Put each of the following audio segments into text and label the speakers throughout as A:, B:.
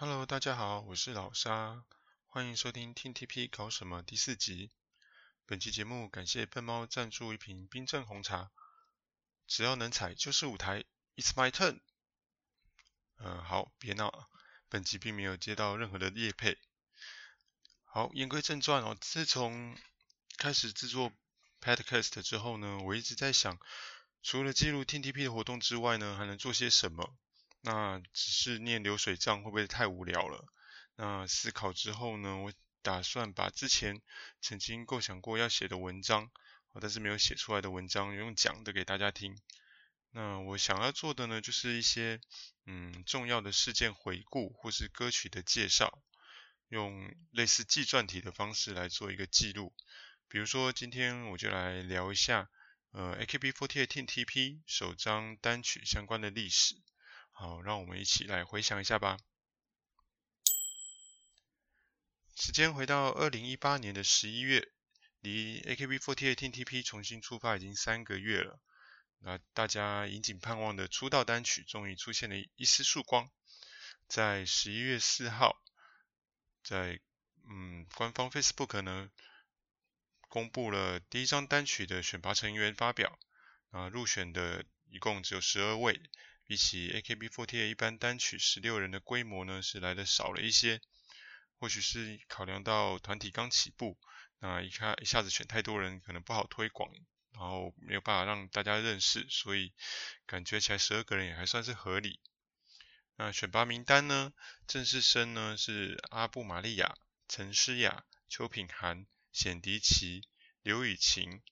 A: Hello，大家好，我是老沙，欢迎收听 TTP 搞什么第四集。本期节目感谢笨猫赞助一瓶冰镇红茶，只要能踩就是舞台，It's my turn。嗯，好，别闹，本集并没有接到任何的业配。好，言归正传哦，自从开始制作 Podcast 之后呢，我一直在想，除了记录 TTP 的活动之外呢，还能做些什么？那只是念流水账会不会太无聊了？那思考之后呢，我打算把之前曾经构想过要写的文章，但是没有写出来的文章，用讲的给大家听。那我想要做的呢，就是一些嗯重要的事件回顾，或是歌曲的介绍，用类似纪传体的方式来做一个记录。比如说今天我就来聊一下呃 AKB48 Team TP 首张单曲相关的历史。好，让我们一起来回想一下吧。时间回到二零一八年的十一月，离 AKB48 TTP 重新出发已经三个月了。那大家引颈盼望的出道单曲终于出现了一丝曙光，在十一月四号，在嗯官方 Facebook 呢公布了第一张单曲的选拔成员发表，啊入选的一共只有十二位。比起 AKB48 一般单曲十六人的规模呢，是来的少了一些。或许是考量到团体刚起步，那一看一下子选太多人可能不好推广，然后没有办法让大家认识，所以感觉起来十二个人也还算是合理。那选拔名单呢，正式生呢是阿布玛利亚、陈诗雅、邱品涵、显迪奇、刘雨晴、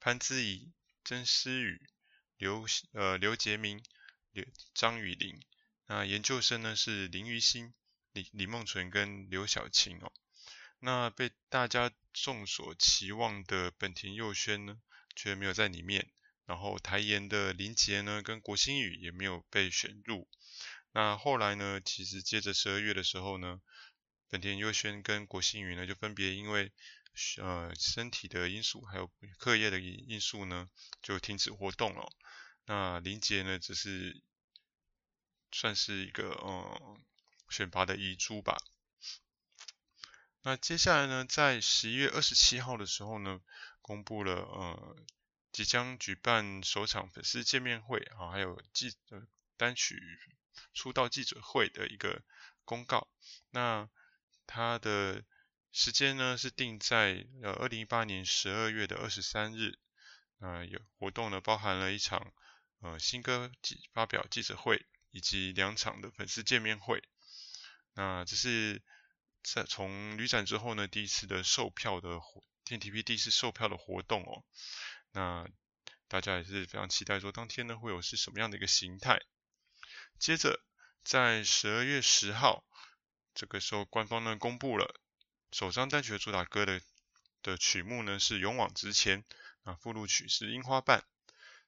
A: 潘姿怡、曾思雨、刘呃刘杰明。张雨玲，那研究生呢是林于心、李李梦纯跟刘晓晴哦。那被大家众所期望的本田佑宣呢，却没有在里面。然后台研的林杰呢跟郭心宇也没有被选入。那后来呢，其实接着十二月的时候呢，本田佑宣跟郭心宇呢就分别因为呃身体的因素还有课业的因素呢，就停止活动了。那林杰呢，只是算是一个嗯选拔的遗珠吧。那接下来呢，在十一月二十七号的时候呢，公布了呃即将举办首场粉丝见面会啊，还有记呃单曲出道记者会的一个公告。那它的时间呢是定在呃二零一八年十二月的二十三日。呃，有活动呢，包含了一场。呃，新歌记发表记者会以及两场的粉丝见面会，那这是在从旅展之后呢，第一次的售票的活，Team TP 第一次售票的活动哦。那大家也是非常期待说，当天呢会有是什么样的一个形态。接着在十二月十号，这个时候官方呢公布了首张单曲的主打歌的的曲目呢是《勇往直前》，啊，附录曲是《樱花瓣》。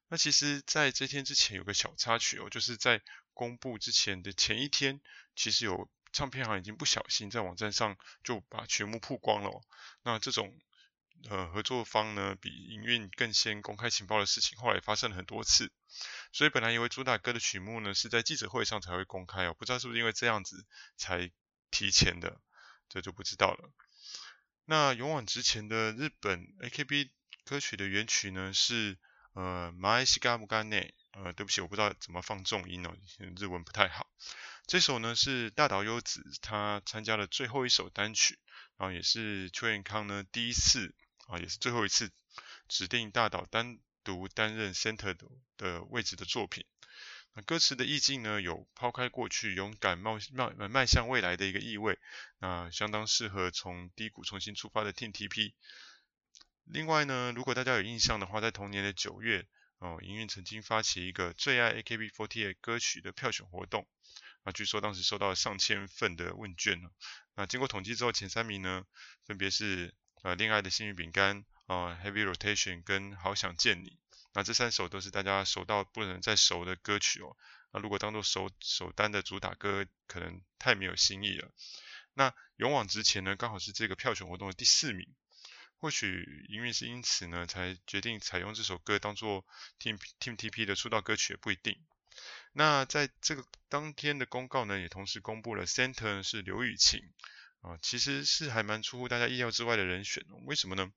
A: 那其实，在这天之前有个小插曲哦，就是在公布之前的前一天，其实有唱片行已经不小心在网站上就把曲目曝光了哦。那这种呃合作方呢，比营运更先公开情报的事情，后来发生了很多次。所以本来以为主打歌的曲目呢是在记者会上才会公开哦，不知道是不是因为这样子才提前的，这就不知道了。那勇往直前的日本 AKB 歌曲的原曲呢是。呃，马爱西嘎木嘎内，呃，对不起，我不知道怎么放重音哦，日文不太好。这首呢是大岛优子她参加了最后一首单曲，然后也是秋元康呢第一次啊，也是最后一次指定大岛单独担任 center 的的位置的作品。那歌词的意境呢，有抛开过去，勇敢冒冒迈向未来的一个意味，那相当适合从低谷重新出发的 TNTP。另外呢，如果大家有印象的话，在同年的九月，哦，营运曾经发起一个最爱 AKB48 歌曲的票选活动，啊，据说当时收到了上千份的问卷呢。那经过统计之后，前三名呢，分别是呃恋爱的幸运饼干，啊，Heavy Rotation 跟好想见你。那这三首都是大家熟到不能再熟的歌曲哦。那如果当做首首单的主打歌，可能太没有新意了。那勇往直前呢，刚好是这个票选活动的第四名。或许因为是因此呢，才决定采用这首歌当做 Team Team TP 的出道歌曲，也不一定。那在这个当天的公告呢，也同时公布了 center 是刘雨晴啊，其实是还蛮出乎大家意料之外的人选哦。为什么呢？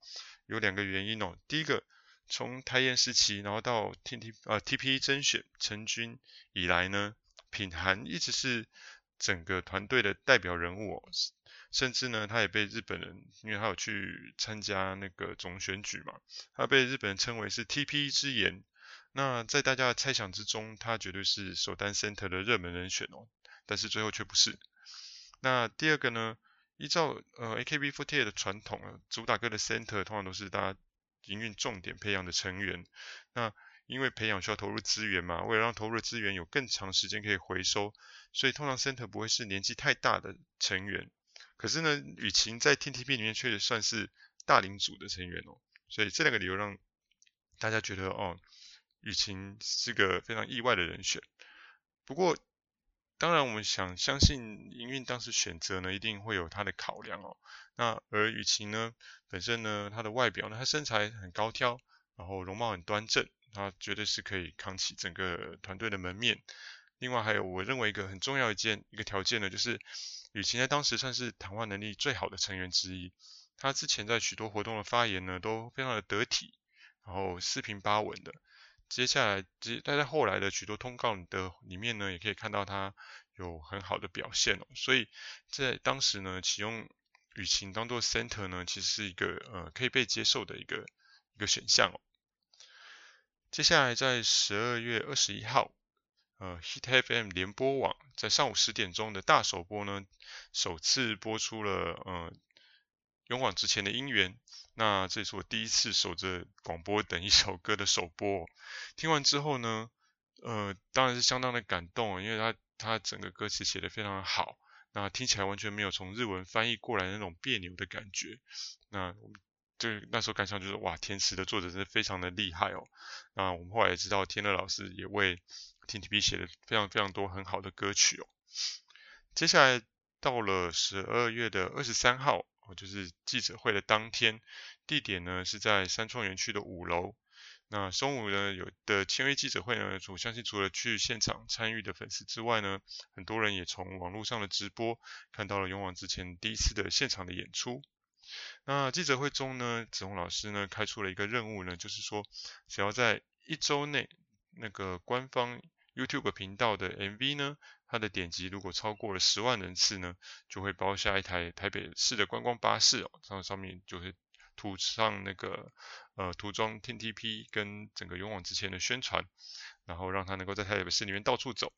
A: 有两个原因哦。第一个，从台盐时期，然后到 T T 啊 TP 甄选成军以来呢，品涵一直是整个团队的代表人物哦。甚至呢，他也被日本人，因为他有去参加那个总选举嘛，他被日本人称为是 TP 之言。那在大家的猜想之中，他绝对是首单 center 的热门人选哦，但是最后却不是。那第二个呢，依照呃 AKB48 的传统啊，主打歌的 center 通常都是大家营运重点培养的成员。那因为培养需要投入资源嘛，为了让投入的资源有更长时间可以回收，所以通常 center 不会是年纪太大的成员。可是呢，雨晴在 TTP 里面确实算是大领主的成员哦，所以这两个理由让大家觉得哦。雨晴是个非常意外的人选，不过当然我们想相信营运当时选择呢，一定会有他的考量哦。那而雨晴呢，本身呢，她的外表呢，她身材很高挑，然后容貌很端正，她绝对是可以扛起整个团队的门面。另外还有我认为一个很重要一件一个条件呢，就是雨晴在当时算是谈话能力最好的成员之一，她之前在许多活动的发言呢，都非常的得体，然后四平八稳的。接下来，接在后来的许多通告的里面呢，也可以看到他有很好的表现哦。所以在当时呢，启用雨晴当做 center 呢，其实是一个呃可以被接受的一个一个选项哦。接下来在十二月二十一号，呃，Hit FM 联播网在上午十点钟的大首播呢，首次播出了呃勇往直前的音源。那这是我第一次守着广播等一首歌的首播，听完之后呢，呃，当然是相当的感动，因为他他整个歌词写得非常好，那听起来完全没有从日文翻译过来那种别扭的感觉，那我就那时候感想就是哇，天池的作者真的非常的厉害哦。那我们后来也知道，天乐老师也为 TTP 写了非常非常多很好的歌曲哦。接下来到了十二月的二十三号。就是记者会的当天，地点呢是在三创园区的五楼。那中午呢有的签约记者会呢，我相信除了去现场参与的粉丝之外呢，很多人也从网络上的直播看到了勇往直前第一次的现场的演出。那记者会中呢，子鸿老师呢开出了一个任务呢，就是说只要在一周内那个官方 YouTube 频道的 MV 呢。它的点击如果超过了十万人次呢，就会包下一台台北市的观光巴士哦，上上面就会涂上那个呃涂装 TTP 跟整个勇往直前的宣传，然后让它能够在台北市里面到处走。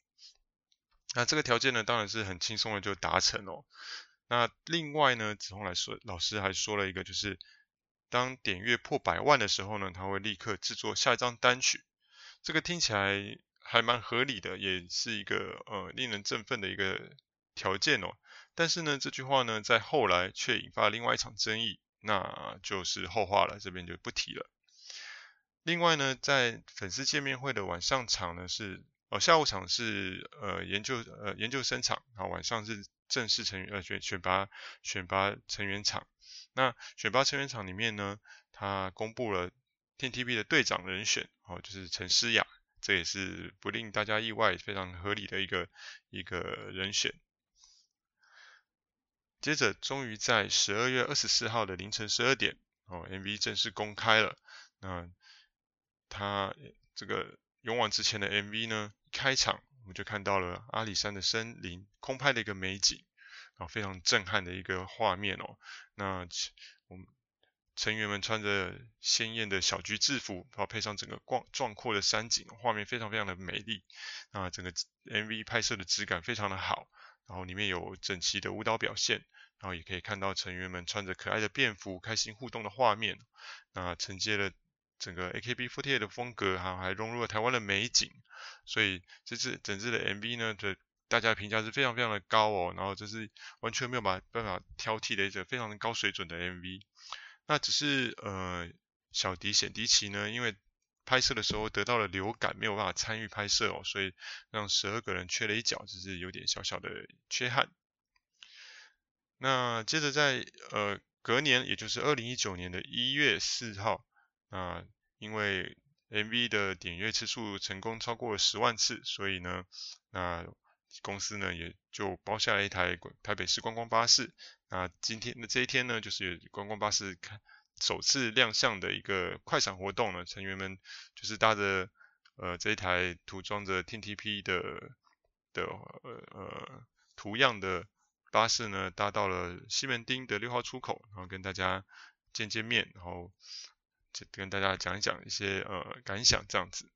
A: 那这个条件呢，当然是很轻松的就达成哦。那另外呢，子鸿来说，老师还说了一个，就是当点阅破百万的时候呢，他会立刻制作下一张单曲。这个听起来。还蛮合理的，也是一个呃令人振奋的一个条件哦。但是呢，这句话呢，在后来却引发另外一场争议，那就是后话了，这边就不提了。另外呢，在粉丝见面会的晚上场呢是，呃下午场是呃研究呃研究生场，然后晚上是正式成员呃选选拔选拔成员场。那选拔成员场里面呢，他公布了 TTP 的队长人选，哦就是陈诗雅。这也是不令大家意外，非常合理的一个一个人选。接着，终于在十二月二十四号的凌晨十二点，哦，MV 正式公开了。那他这个勇往直前的 MV 呢，开场我们就看到了阿里山的森林，空拍的一个美景，然后非常震撼的一个画面哦。那我们。成员们穿着鲜艳的小橘制服，然后配上整个壮壮阔的山景，画面非常非常的美丽。啊，整个 MV 拍摄的质感非常的好，然后里面有整齐的舞蹈表现，然后也可以看到成员们穿着可爱的便服，开心互动的画面。那承接了整个 AKB48 的风格，哈，还融入了台湾的美景。所以这次整支的 MV 呢，的大家评价是非常非常的高哦。然后这是完全没有办法挑剔的一个非常高水准的 MV。那只是呃小迪显迪奇呢，因为拍摄的时候得到了流感，没有办法参与拍摄哦，所以让十二个人缺了一角，只是有点小小的缺憾。那接着在呃隔年，也就是二零一九年的一月四号，啊，因为 MV 的点阅次数成功超过了十万次，所以呢，那公司呢也就包下了一台台北市观光巴士。那今天的这一天呢，就是观光巴士开首次亮相的一个快闪活动呢，成员们就是搭着呃这一台涂装着 TTP 的的呃呃图样的巴士呢，搭到了西门町的六号出口，然后跟大家见见面，然后。跟大家讲一讲一些呃感想这样子。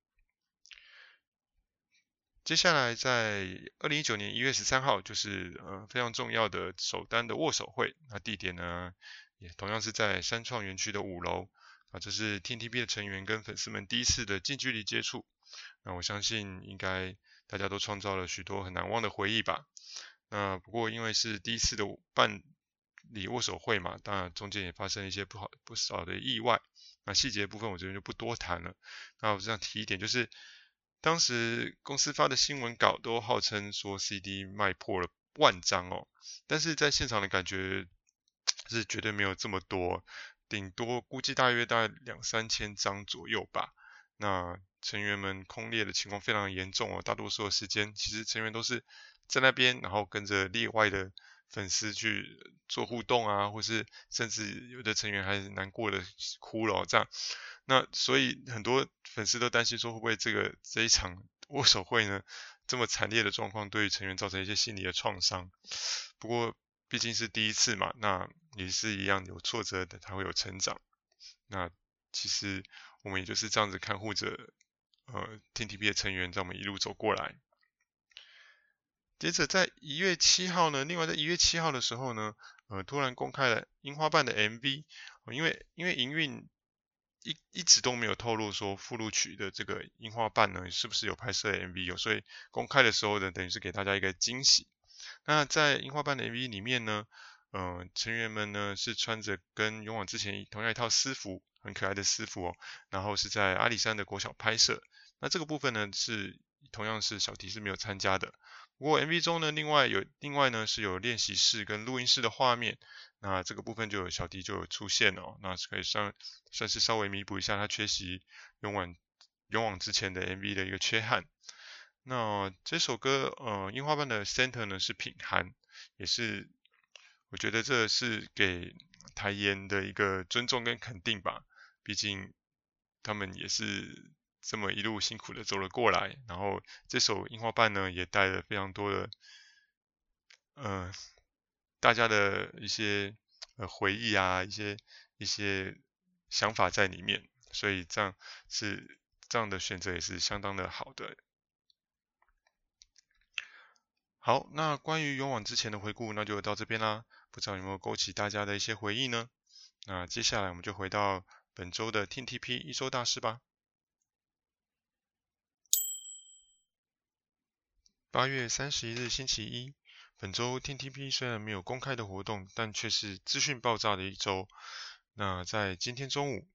A: 接下来在二零一九年一月十三号，就是呃非常重要的首单的握手会。那地点呢，也同样是在三创园区的五楼。啊，这是 TTP 的成员跟粉丝们第一次的近距离接触。那我相信应该大家都创造了许多很难忘的回忆吧。那不过因为是第一次的办理握手会嘛，当然中间也发生一些不好不少的意外。那细节部分我这边就不多谈了。那我这样提一点，就是当时公司发的新闻稿都号称说 CD 卖破了万张哦，但是在现场的感觉是绝对没有这么多，顶多估计大约大概两三千张左右吧。那成员们空列的情况非常严重哦，大多数的时间其实成员都是在那边，然后跟着列外的。粉丝去做互动啊，或是甚至有的成员还难过的哭了这样，那所以很多粉丝都担心说会不会这个这一场 握手会呢，这么惨烈的状况对于成员造成一些心理的创伤。不过毕竟是第一次嘛，那也是一样有挫折的，他会有成长。那其实我们也就是这样子看护着呃 TTP 的成员，在我们一路走过来。接着在一月七号呢，另外在一月七号的时候呢，呃，突然公开了樱花瓣的 MV，因为因为营运一一直都没有透露说附录曲的这个樱花瓣呢是不是有拍摄 MV 有，所以公开的时候呢，等于是给大家一个惊喜。那在樱花瓣的 MV 里面呢，呃，成员们呢是穿着跟勇往之前同样一套私服，很可爱的私服哦，然后是在阿里山的国小拍摄。那这个部分呢是同样是小迪是没有参加的。不过 MV 中呢，另外有另外呢是有练习室跟录音室的画面，那这个部分就有小迪就有出现哦，那是可以算算是稍微弥补一下他缺席勇往勇往直前的 MV 的一个缺憾。那这首歌呃樱花瓣的 center 呢是品涵，也是我觉得这是给台盐的一个尊重跟肯定吧，毕竟他们也是。这么一路辛苦的走了过来，然后这首樱花瓣呢，也带了非常多的，呃，大家的一些呃回忆啊，一些一些想法在里面，所以这样是这样的选择也是相当的好的。好，那关于勇往直前的回顾，那就到这边啦。不知道有没有勾起大家的一些回忆呢？那接下来我们就回到本周的 TTP 一周大事吧。八月三十一日星期一，本周 TTP 虽然没有公开的活动，但却是资讯爆炸的一周。那在今天中午，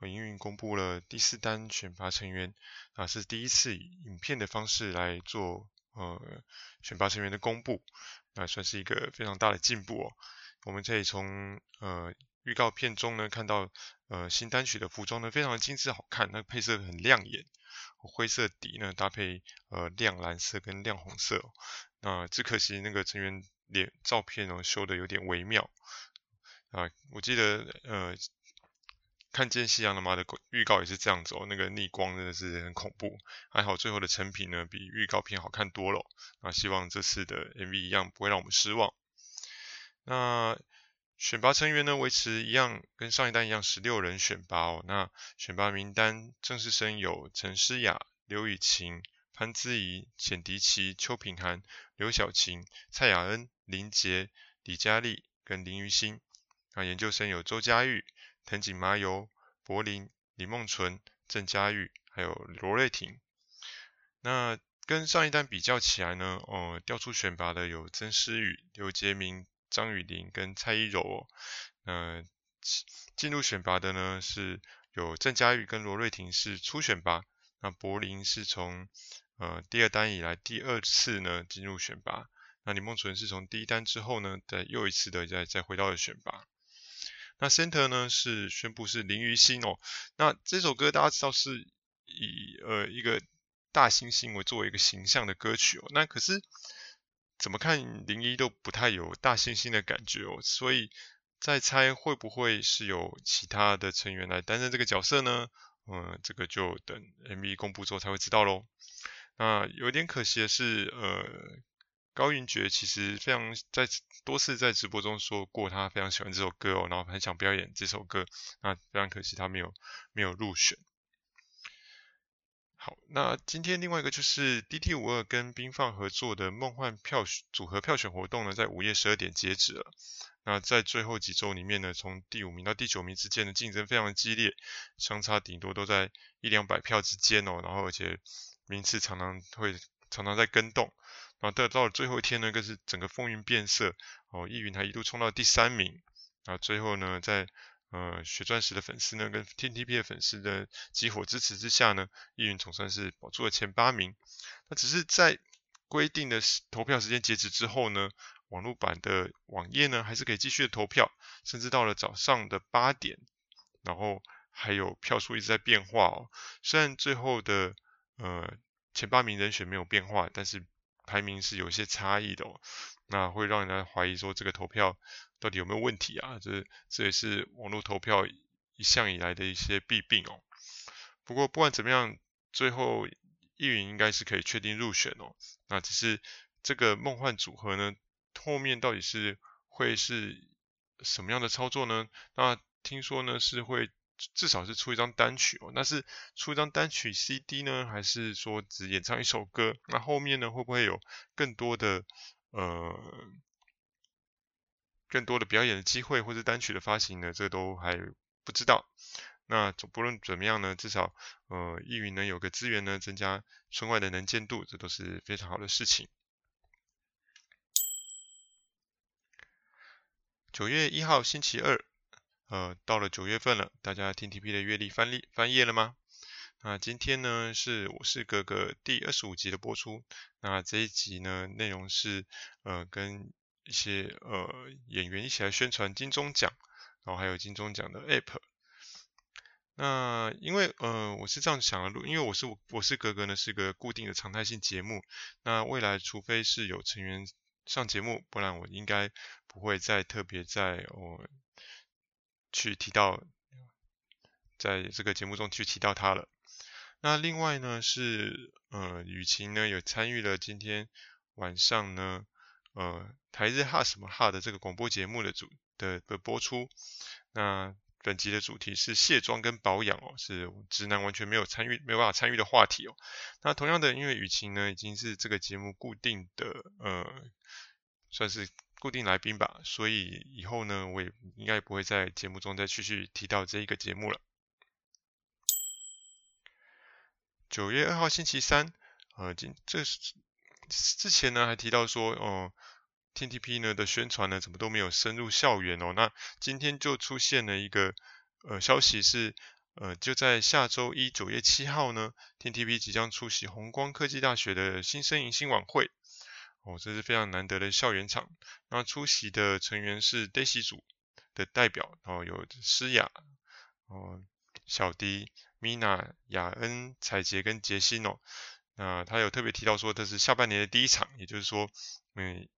A: 营运公布了第四单选拔成员，啊，是第一次以影片的方式来做呃选拔成员的公布，那算是一个非常大的进步哦。我们可以从呃预告片中呢看到，呃新单曲的服装呢非常的精致好看，那配色很亮眼。灰色底呢搭配呃亮蓝色跟亮红色，哦，那只可惜那个成员脸照片哦修的有点微妙。啊，我记得呃看见夕阳了吗的预告也是这样子哦，那个逆光真的是很恐怖，还好最后的成品呢比预告片好看多了，哦，那希望这次的 MV 一样不会让我们失望。那选拔成员呢，维持一样，跟上一单一样，十六人选拔哦。那选拔名单正式生有陈诗雅、刘雨晴、潘姿怡、简迪琪、邱品涵、刘晓晴、蔡雅恩、林杰、李佳丽跟林于心。那研究生有周佳玉、藤井麻由、柏林、李梦纯、郑佳玉，还有罗瑞婷。那跟上一单比较起来呢，哦，调出选拔的有曾诗雨、刘杰明。张雨玲跟蔡依柔，哦，呃，进入选拔的呢是有郑嘉玉跟罗瑞婷是初选拔，那柏林是从呃第二单以来第二次呢进入选拔，那李梦纯是从第一单之后呢再又一次的再再回到了选拔，那 Center 呢是宣布是林于心哦。那这首歌大家知道是以呃一个大猩猩为作为一个形象的歌曲哦。那可是怎么看林一都不太有大猩猩的感觉哦，所以在猜会不会是有其他的成员来担任这个角色呢？嗯，这个就等 MV 公布之后才会知道喽。那有点可惜的是，呃，高云珏其实非常在多次在直播中说过，他非常喜欢这首歌哦，然后很想表演这首歌。那非常可惜，他没有没有入选。好，那今天另外一个就是 DT52 跟冰放合作的梦幻票组合票选活动呢，在午夜十二点截止了。那在最后几周里面呢，从第五名到第九名之间的竞争非常激烈，相差顶多都在一两百票之间哦。然后而且名次常常会常常在更动，然后到到了最后一天呢，更是整个风云变色哦。易云还一度冲到第三名，然后最后呢，在呃血钻石的粉丝呢跟 TTP 的粉丝的集火支持之下呢，易云总算是保住了前八名。那只是在规定的投票时间截止之后呢，网络版的网页呢，还是可以继续的投票，甚至到了早上的八点，然后还有票数一直在变化哦。虽然最后的呃前八名人选没有变化，但是排名是有一些差异的哦。那会让人怀疑说这个投票到底有没有问题啊？这这也是网络投票一向以来的一些弊病哦。不过不管怎么样，最后易云应该是可以确定入选哦。那只是这个梦幻组合呢，后面到底是会是什么样的操作呢？那听说呢是会至少是出一张单曲哦，那是出一张单曲 CD 呢，还是说只演唱一首歌？那后面呢会不会有更多的呃更多的表演的机会，或是单曲的发行呢？这都还不知道。那总不论怎么样呢，至少呃易云能有个资源呢，增加村外的能见度，这都是非常好的事情。九月一号星期二，呃，到了九月份了，大家听 TP 的月历翻历翻页了吗？那今天呢是我是哥哥第二十五集的播出。那这一集呢内容是呃跟一些呃演员一起来宣传金钟奖，然后还有金钟奖的 App。那因为呃我是这样想的，因为我是我是格格呢是个固定的常态性节目。那未来除非是有成员上节目，不然我应该不会再特别在我、哦、去提到，在这个节目中去提到他了。那另外呢是呃雨晴呢有参与了今天晚上呢呃台日哈什么哈的这个广播节目的主的的播出。那本集的主题是卸妆跟保养哦，是直男完全没有参与没有办法参与的话题哦。那同样的，因为雨晴呢已经是这个节目固定的呃。算是固定来宾吧，所以以后呢，我也应该不会在节目中再继续提到这一个节目了。九月二号星期三，呃，今这是之前呢还提到说，哦、呃，TTP 呢的宣传呢怎么都没有深入校园哦，那今天就出现了一个呃消息是，呃，就在下周一九月七号呢，TTP 即将出席红光科技大学的新生迎新晚会。哦，这是非常难得的校园场。那出席的成员是 Daisy 组的代表，然后有诗雅、哦小迪、Mina、雅恩、彩洁跟杰心哦。那他有特别提到说，这是下半年的第一场，也就是说，嗯，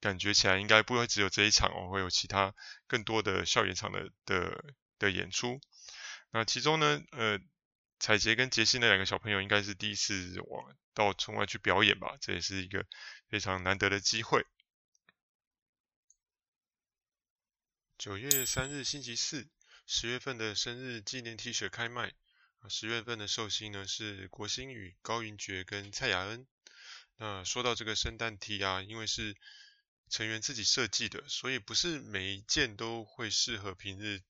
A: 感觉起来应该不会只有这一场哦，会有其他更多的校园场的的的演出。那其中呢，呃。彩洁跟杰西那两个小朋友应该是第一次往到村外去表演吧，这也是一个非常难得的机会。九月三日星期四，十月份的生日纪念 T 恤开卖。十月份的寿星呢是郭心宇、高云珏跟蔡雅恩。那说到这个圣诞 T 啊，因为是成员自己设计的，所以不是每一件都会适合平日。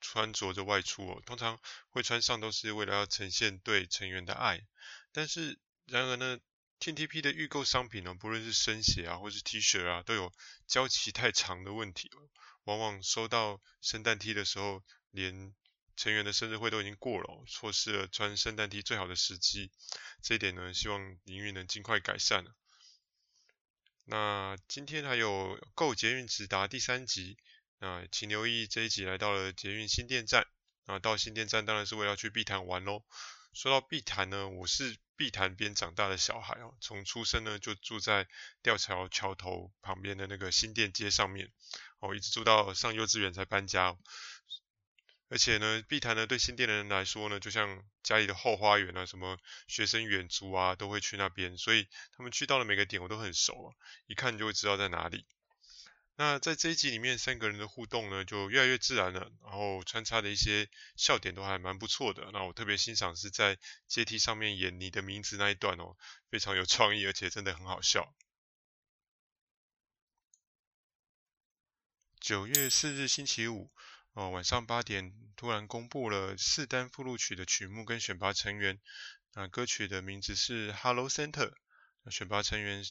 A: 穿着着外出哦，通常会穿上都是为了要呈现对成员的爱。但是然而呢，TTP 的预购商品呢，不论是生鞋啊，或是 T 恤啊，都有交期太长的问题。往往收到圣诞 T 的时候，连成员的生日会都已经过了，错失了穿圣诞 T 最好的时机。这一点呢，希望营运能尽快改善。那今天还有《购捷运直达》第三集。那请留意这一集来到了捷运新店站。那到新店站当然是为了去碧潭玩喽。说到碧潭呢，我是碧潭边长大的小孩哦，从出生呢就住在吊桥桥头旁边的那个新店街上面，哦，一直住到上幼稚园才搬家。而且呢，碧潭呢对新店的人来说呢，就像家里的后花园啊，什么学生远足啊都会去那边，所以他们去到的每个点我都很熟啊，一看就会知道在哪里。那在这一集里面，三个人的互动呢就越来越自然了，然后穿插的一些笑点都还蛮不错的。那我特别欣赏是在阶梯上面演你的名字那一段哦，非常有创意，而且真的很好笑。九月四日星期五。哦，晚上八点突然公布了四单附录曲的曲目跟选拔成员。那歌曲的名字是《Hello Center》。那选拔成员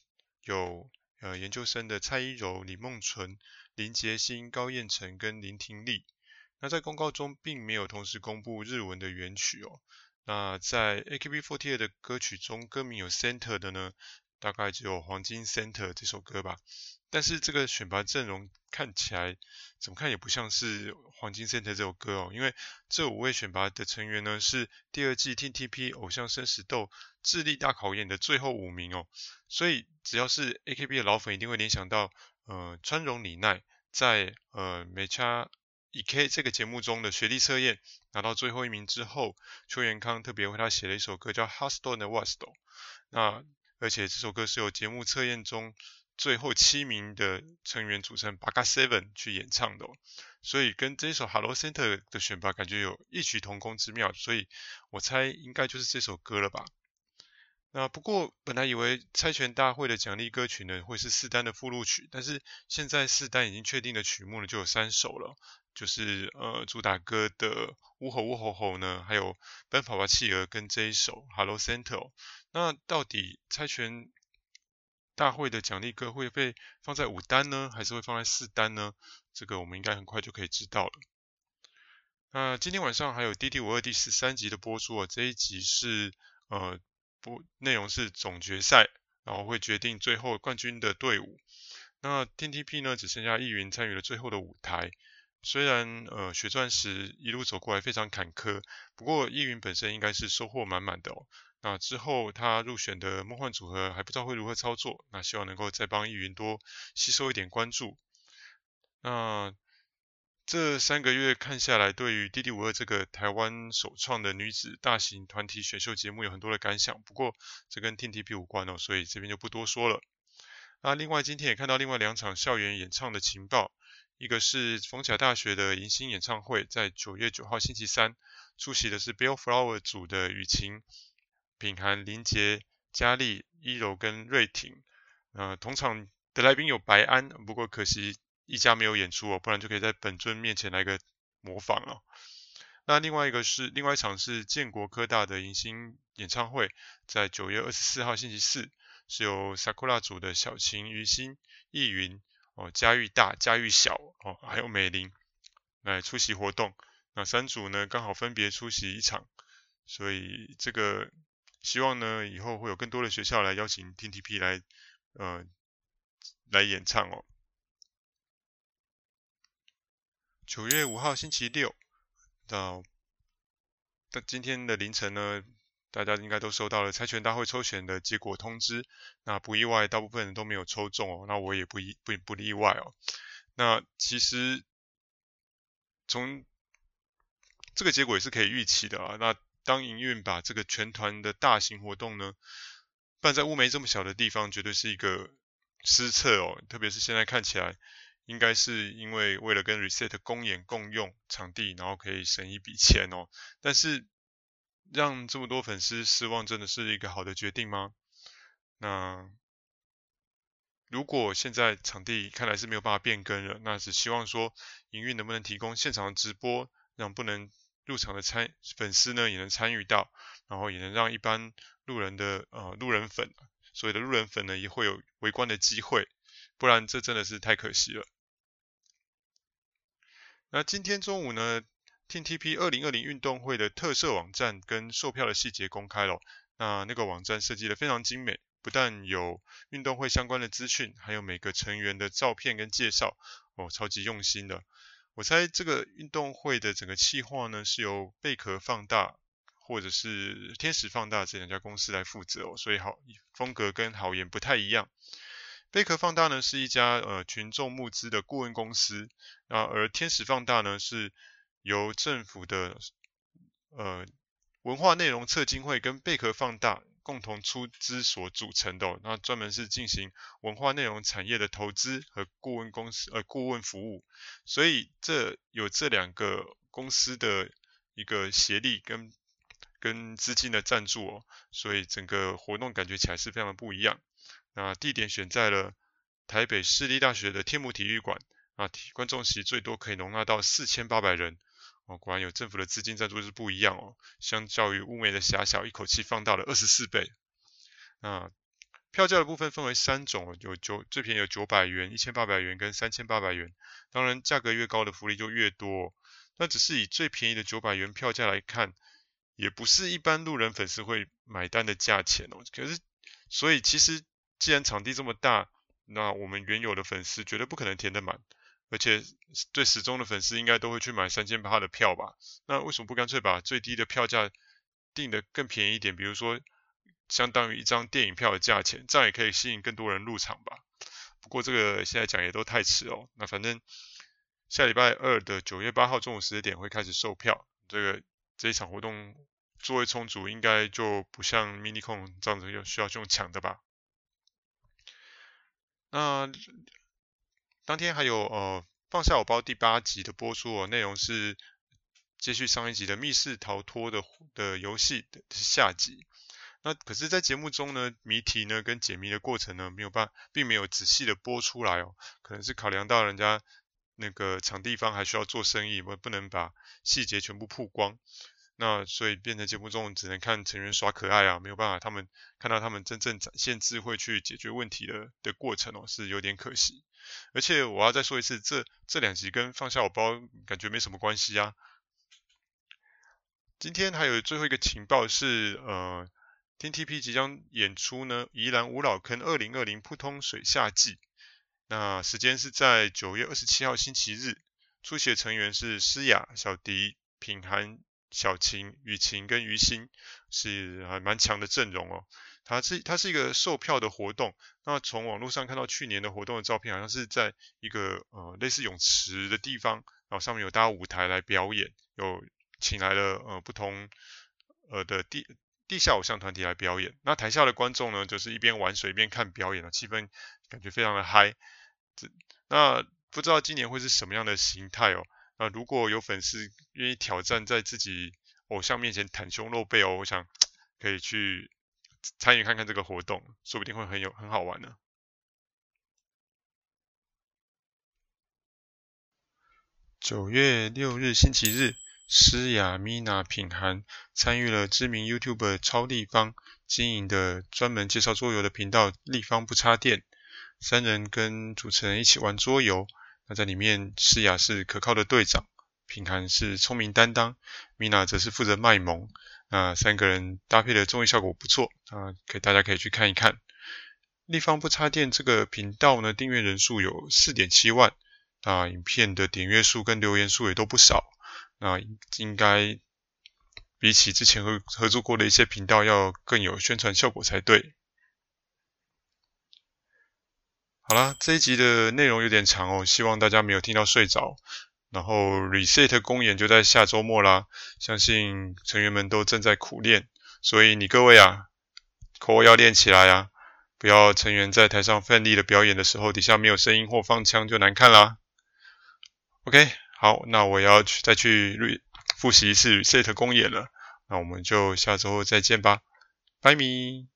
A: 有呃研究生的蔡依柔、李梦纯、林杰星、高彦辰跟林婷丽。那在公告中并没有同时公布日文的原曲哦。那在 AKB48 的歌曲中，歌名有 Center 的呢，大概只有《黄金 Center》这首歌吧。但是这个选拔阵容看起来怎么看也不像是《黄金 Center》这首歌哦，因为这五位选拔的成员呢是第二季 TTP 偶像生死斗智力大考验的最后五名哦，所以只要是 AKB 的老粉一定会联想到呃川荣李奈在呃美差 EK 这个节目中的学历测验拿到最后一名之后，秋元康特别为他写了一首歌叫《Hustle and Whistle》，那而且这首歌是由节目测验中。最后七名的成员组成 Baka Seven 去演唱的哦，所以跟这首 Hello Center 的选拔感觉有异曲同工之妙，所以我猜应该就是这首歌了吧。那不过本来以为猜拳大会的奖励歌曲呢会是四单的附录曲，但是现在四单已经确定的曲目呢就有三首了，就是呃主打歌的呜吼呜吼吼呢，还有奔跑吧企鹅跟这一首 Hello Center。那到底猜拳大会的奖励歌会被放在五单呢，还是会放在四单呢？这个我们应该很快就可以知道了。那今天晚上还有 DD52 第十三集的播出啊，这一集是呃不内容是总决赛，然后会决定最后冠军的队伍。那 Team TP 呢，只剩下易云参与了最后的舞台。虽然呃血钻石一路走过来非常坎坷，不过易云本身应该是收获满满的哦。那之后他入选的梦幻组合还不知道会如何操作，那希望能够再帮易云多吸收一点关注。那这三个月看下来，对于 DD52 这个台湾首创的女子大型团体选秀节目有很多的感想，不过这跟 Team TP 无关哦，所以这边就不多说了。那另外今天也看到另外两场校园演唱的情报，一个是逢甲大学的迎新演唱会，在九月九号星期三出席的是 Bellflower 组的雨晴。品涵、林杰、佳丽、依柔跟瑞婷，呃，同场的来宾有白安，不过可惜一家没有演出哦，不然就可以在本尊面前来个模仿哦。那另外一个是，另外一场是建国科大的迎新演唱会，在九月二十四号星期四，是由 Sakura 组的小晴、于心、易云、哦，嘉玉大、嘉玉小哦，还有美玲来出席活动。那三组呢，刚好分别出席一场，所以这个。希望呢，以后会有更多的学校来邀请 TTP 来，呃，来演唱哦。九月五号星期六到，到今天的凌晨呢，大家应该都收到了猜拳大会抽选的结果通知。那不意外，大部分人都没有抽中哦。那我也不意不不例外哦。那其实从这个结果也是可以预期的啊。那当营运把这个全团的大型活动呢办在乌梅这么小的地方，绝对是一个失策哦。特别是现在看起来，应该是因为为了跟 Reset 公演共用场地，然后可以省一笔钱哦。但是让这么多粉丝失望，真的是一个好的决定吗？那如果现在场地看来是没有办法变更了，那只希望说营运能不能提供现场直播，让不能。入场的参粉丝呢也能参与到，然后也能让一般路人的呃路人粉，所谓的路人粉呢也会有围观的机会，不然这真的是太可惜了。那今天中午呢，Team TP 二零二零运动会的特色网站跟售票的细节公开了，那那个网站设计的非常精美，不但有运动会相关的资讯，还有每个成员的照片跟介绍，哦，超级用心的。我猜这个运动会的整个企划呢，是由贝壳放大或者是天使放大这两家公司来负责哦，所以好风格跟好言不太一样。贝壳放大呢是一家呃群众募资的顾问公司，啊，而天使放大呢是由政府的呃文化内容策进会跟贝壳放大。共同出资所组成的、那专门是进行文化内容产业的投资和顾问公司呃顾问服务，所以这有这两个公司的一个协力跟跟资金的赞助哦，所以整个活动感觉起来是非常的不一样。那地点选在了台北市立大学的天母体育馆，啊，观众席最多可以容纳到四千八百人。哦，果然有政府的资金赞助是不一样哦。相较于乌梅的狭小，一口气放大了二十四倍。那票价的部分分为三种，有九最便宜有九百元、一千八百元跟三千八百元。当然，价格越高的福利就越多。那只是以最便宜的九百元票价来看，也不是一般路人粉丝会买单的价钱哦。可是，所以其实既然场地这么大，那我们原有的粉丝绝对不可能填得满。而且最死忠的粉丝应该都会去买三千八的票吧？那为什么不干脆把最低的票价定得更便宜一点？比如说相当于一张电影票的价钱，这样也可以吸引更多人入场吧？不过这个现在讲也都太迟哦。那反正下礼拜二的九月八号中午十点会开始售票，这个这一场活动座位充足，应该就不像 MiniCon 这样子要需要这种抢的吧？那。当天还有呃放下我包第八集的播出哦，内容是接续上一集的密室逃脱的的游戏的下集。那可是，在节目中呢，谜题呢跟解谜的过程呢没有办，并没有仔细的播出来哦，可能是考量到人家那个场地方还需要做生意，我不能把细节全部曝光。那所以变成节目中只能看成员耍可爱啊，没有办法他们看到他们真正展现智慧去解决问题的的过程哦，是有点可惜。而且我要再说一次，这这两集跟放下我包感觉没什么关系啊。今天还有最后一个情报是，呃，TTP 即将演出呢，宜兰五老坑二零二零扑通水下季。那时间是在九月二十七号星期日，出席的成员是诗雅、小迪、品涵。小晴、雨晴跟于心是还蛮强的阵容哦。它是它是一个售票的活动。那从网络上看到去年的活动的照片，好像是在一个呃类似泳池的地方，然后上面有搭舞台来表演，有请来了呃不同呃的地地下偶像团体来表演。那台下的观众呢，就是一边玩水一边看表演的气氛感觉非常的嗨。这那不知道今年会是什么样的形态哦。那如果有粉丝愿意挑战在自己偶像面前袒胸露背哦，我想可以去参与看看这个活动，说不定会很有很好玩呢。九月六日星期日，诗雅、Mina、品涵参与了知名 YouTube 超立方经营的专门介绍桌游的频道“立方不插电”，三人跟主持人一起玩桌游。那在里面，诗雅是可靠的队长，品涵是聪明担当，米娜则是负责卖萌。那三个人搭配的综艺效果不错啊，可以大家可以去看一看。立方不插电这个频道呢，订阅人数有四点七万，啊，影片的点阅数跟留言数也都不少。那应该比起之前合合作过的一些频道要更有宣传效果才对。好啦，这一集的内容有点长哦，希望大家没有听到睡着。然后 Reset 公演就在下周末啦，相信成员们都正在苦练，所以你各位啊，口要练起来啊，不要成员在台上奋力的表演的时候，底下没有声音或放枪就难看啦。OK，好，那我要去再去复习一次 Reset 公演了，那我们就下周再见吧，拜咪。